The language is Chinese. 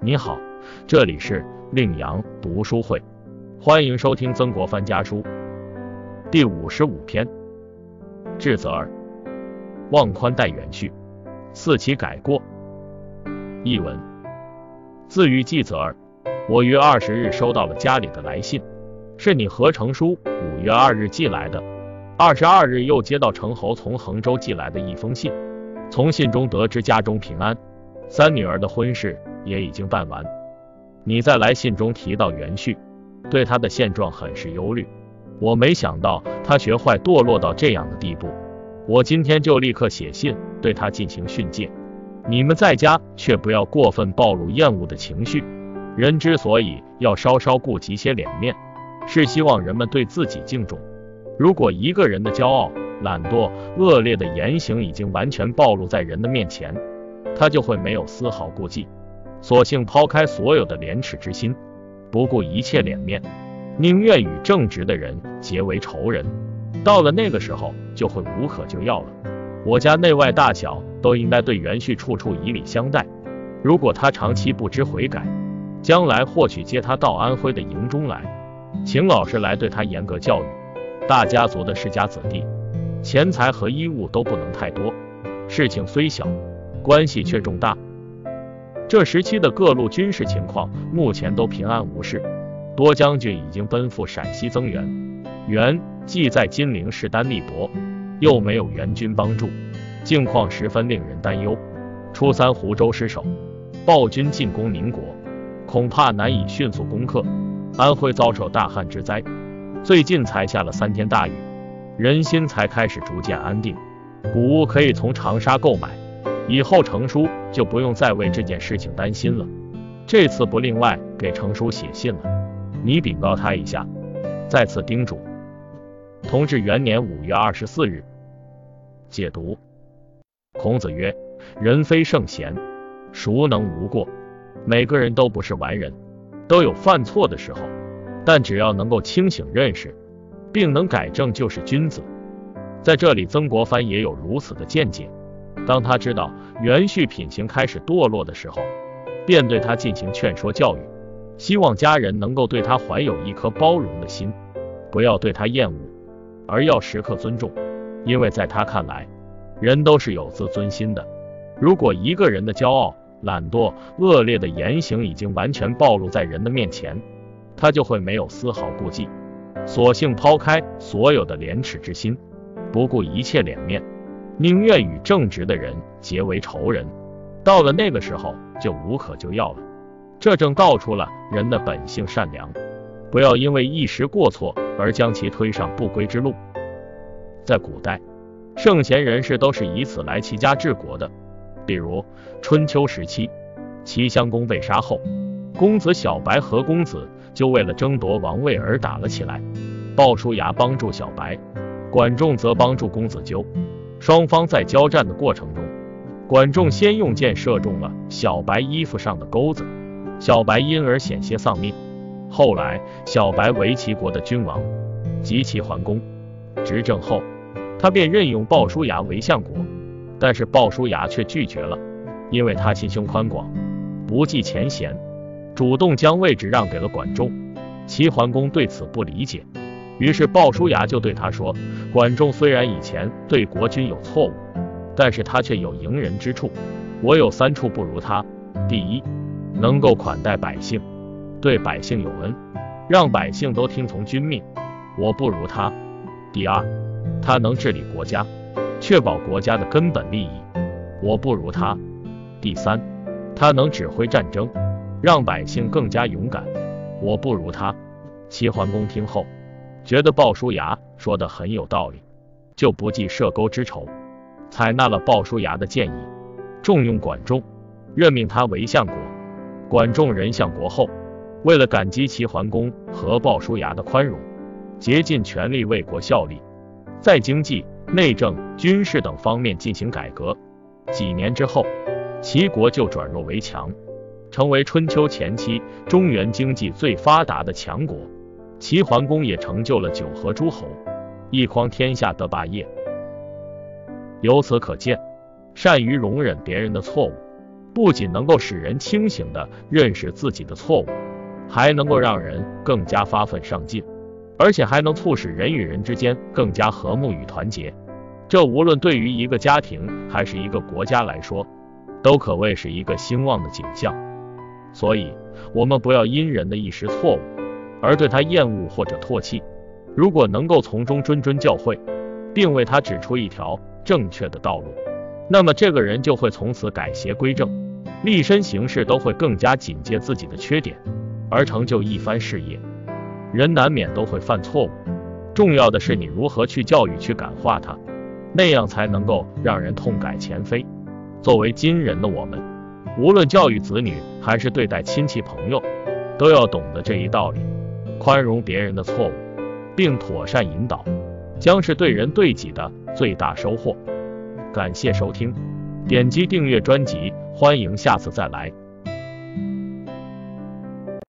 你好，这里是令阳读书会，欢迎收听曾国藩家书第五十五篇。智则二，望宽待远去，四其改过。译文：自于季泽二，我于二十日收到了家里的来信，是你何成书五月二日寄来的。二十二日又接到程侯从衡州寄来的一封信，从信中得知家中平安，三女儿的婚事。也已经办完。你在来信中提到元旭，对他的现状很是忧虑。我没想到他学坏堕落到这样的地步。我今天就立刻写信对他进行训诫。你们在家却不要过分暴露厌恶的情绪。人之所以要稍稍顾及些脸面，是希望人们对自己敬重。如果一个人的骄傲、懒惰、恶劣的言行已经完全暴露在人的面前，他就会没有丝毫顾忌。索性抛开所有的廉耻之心，不顾一切脸面，宁愿与正直的人结为仇人。到了那个时候，就会无可救药了。我家内外大小都应该对元旭处处以礼相待。如果他长期不知悔改，将来或许接他到安徽的营中来，请老师来对他严格教育。大家族的世家子弟，钱财和衣物都不能太多。事情虽小，关系却重大。这时期的各路军事情况目前都平安无事，多将军已经奔赴陕西增援，援既在金陵势单力薄，又没有援军帮助，境况十分令人担忧。初三湖州失守，暴军进攻宁国，恐怕难以迅速攻克。安徽遭受大旱之灾，最近才下了三天大雨，人心才开始逐渐安定，谷物可以从长沙购买。以后成书就不用再为这件事情担心了。这次不另外给程叔写信了，你禀告他一下，再次叮嘱。同治元年五月二十四日，解读。孔子曰：人非圣贤，孰能无过？每个人都不是完人，都有犯错的时候，但只要能够清醒认识，并能改正，就是君子。在这里，曾国藩也有如此的见解。当他知道元旭品行开始堕落的时候，便对他进行劝说教育，希望家人能够对他怀有一颗包容的心，不要对他厌恶，而要时刻尊重，因为在他看来，人都是有自尊心的。如果一个人的骄傲、懒惰、恶劣的言行已经完全暴露在人的面前，他就会没有丝毫顾忌，索性抛开所有的廉耻之心，不顾一切脸面。宁愿与正直的人结为仇人，到了那个时候就无可救药了。这正道出了人的本性善良，不要因为一时过错而将其推上不归之路。在古代，圣贤人士都是以此来齐家治国的。比如春秋时期，齐襄公被杀后，公子小白和公子就为了争夺王位而打了起来。鲍叔牙帮助小白，管仲则帮助公子纠。双方在交战的过程中，管仲先用箭射中了小白衣服上的钩子，小白因而险些丧命。后来，小白为齐国的君王，及齐桓公执政后，他便任用鲍叔牙为相国，但是鲍叔牙却拒绝了，因为他心胸宽广，不计前嫌，主动将位置让给了管仲。齐桓公对此不理解。于是鲍叔牙就对他说：“管仲虽然以前对国君有错误，但是他却有赢人之处。我有三处不如他：第一，能够款待百姓，对百姓有恩，让百姓都听从君命，我不如他；第二，他能治理国家，确保国家的根本利益，我不如他；第三，他能指挥战争，让百姓更加勇敢，我不如他。”齐桓公听后。觉得鲍叔牙说的很有道理，就不计射钩之仇，采纳了鲍叔牙的建议，重用管仲，任命他为相国。管仲人相国后，为了感激齐桓公和鲍叔牙的宽容，竭尽全力为国效力，在经济、内政、军事等方面进行改革。几年之后，齐国就转弱为强，成为春秋前期中原经济最发达的强国。齐桓公也成就了九合诸侯，一匡天下的霸业。由此可见，善于容忍别人的错误，不仅能够使人清醒的认识自己的错误，还能够让人更加发奋上进，而且还能促使人与人之间更加和睦与团结。这无论对于一个家庭还是一个国家来说，都可谓是一个兴旺的景象。所以，我们不要因人的一时错误而对他厌恶或者唾弃。如果能够从中谆谆教诲，并为他指出一条正确的道路，那么这个人就会从此改邪归正，立身行事都会更加警戒自己的缺点，而成就一番事业。人难免都会犯错误，重要的是你如何去教育、去感化他。那样才能够让人痛改前非。作为今人的我们，无论教育子女还是对待亲戚朋友，都要懂得这一道理：宽容别人的错误，并妥善引导，将是对人对己的最大收获。感谢收听，点击订阅专辑，欢迎下次再来。